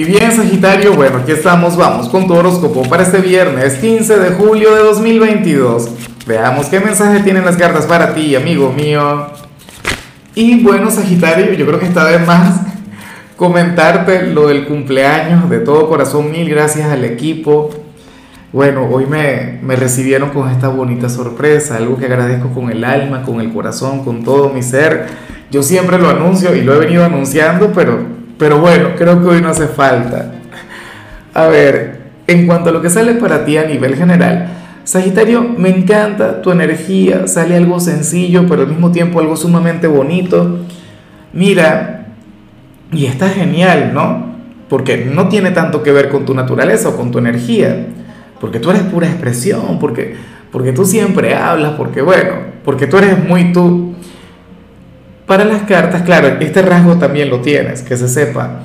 Y bien, Sagitario, bueno, aquí estamos, vamos con tu horóscopo para este viernes 15 de julio de 2022. Veamos qué mensaje tienen las cartas para ti, amigo mío. Y bueno, Sagitario, yo creo que esta vez más comentarte lo del cumpleaños de todo corazón, mil gracias al equipo. Bueno, hoy me, me recibieron con esta bonita sorpresa, algo que agradezco con el alma, con el corazón, con todo mi ser. Yo siempre lo anuncio y lo he venido anunciando, pero pero bueno, creo que hoy no hace falta. A ver, en cuanto a lo que sale para ti a nivel general, Sagitario, me encanta tu energía, sale algo sencillo, pero al mismo tiempo algo sumamente bonito. Mira, y está genial, ¿no? Porque no tiene tanto que ver con tu naturaleza o con tu energía, porque tú eres pura expresión, porque, porque tú siempre hablas, porque bueno, porque tú eres muy tú. Para las cartas, claro, este rasgo también lo tienes, que se sepa.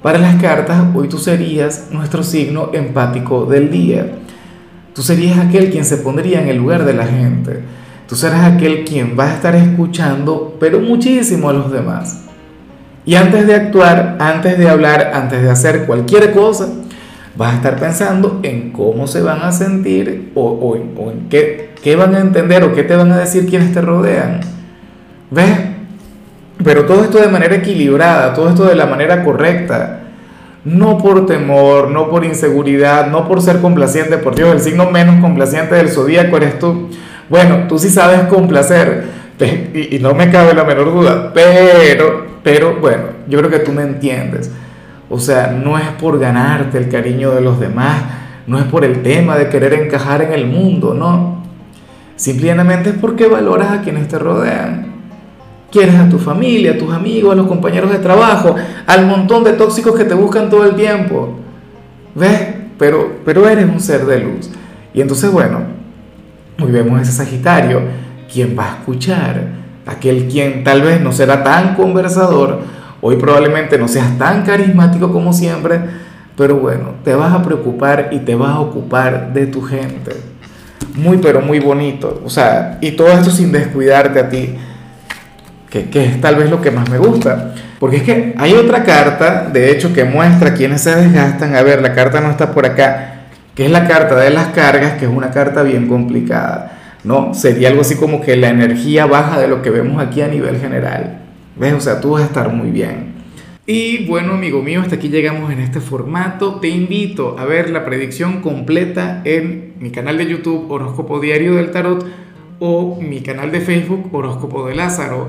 Para las cartas, hoy tú serías nuestro signo empático del día. Tú serías aquel quien se pondría en el lugar de la gente. Tú serás aquel quien va a estar escuchando, pero muchísimo a los demás. Y antes de actuar, antes de hablar, antes de hacer cualquier cosa, vas a estar pensando en cómo se van a sentir o, o, o en qué, qué van a entender o qué te van a decir quienes te rodean. ¿Ves? Pero todo esto de manera equilibrada, todo esto de la manera correcta. No por temor, no por inseguridad, no por ser complaciente, por Dios, el signo menos complaciente del zodíaco eres tú. Bueno, tú sí sabes complacer, y, no me cabe la menor duda, pero, pero bueno, yo creo que tú me entiendes. O sea, no es por ganarte el cariño de los demás, no es por el tema de querer encajar en el mundo, no. Simplemente es porque valoras a quienes te rodean. Quieres a tu familia, a tus amigos, a los compañeros de trabajo, al montón de tóxicos que te buscan todo el tiempo. ¿Ves? Pero, pero eres un ser de luz. Y entonces, bueno, hoy vemos ese Sagitario, quien va a escuchar, aquel quien tal vez no será tan conversador, hoy probablemente no seas tan carismático como siempre, pero bueno, te vas a preocupar y te vas a ocupar de tu gente. Muy, pero muy bonito. O sea, y todo esto sin descuidarte a ti que, es tal vez lo que más me gusta. Porque es que hay otra carta, de hecho, que muestra quiénes se desgastan. A ver, la carta no está por acá, que es la carta de las cargas, que es una carta bien complicada. ¿no? Sería algo así como que la energía baja de lo que vemos aquí a nivel general. ¿Ves? O sea, tú vas a estar muy bien. Y bueno, amigo mío, hasta aquí llegamos en este formato. Te invito a ver la predicción completa en mi canal de YouTube Horóscopo Diario del Tarot o mi canal de Facebook Horóscopo de Lázaro.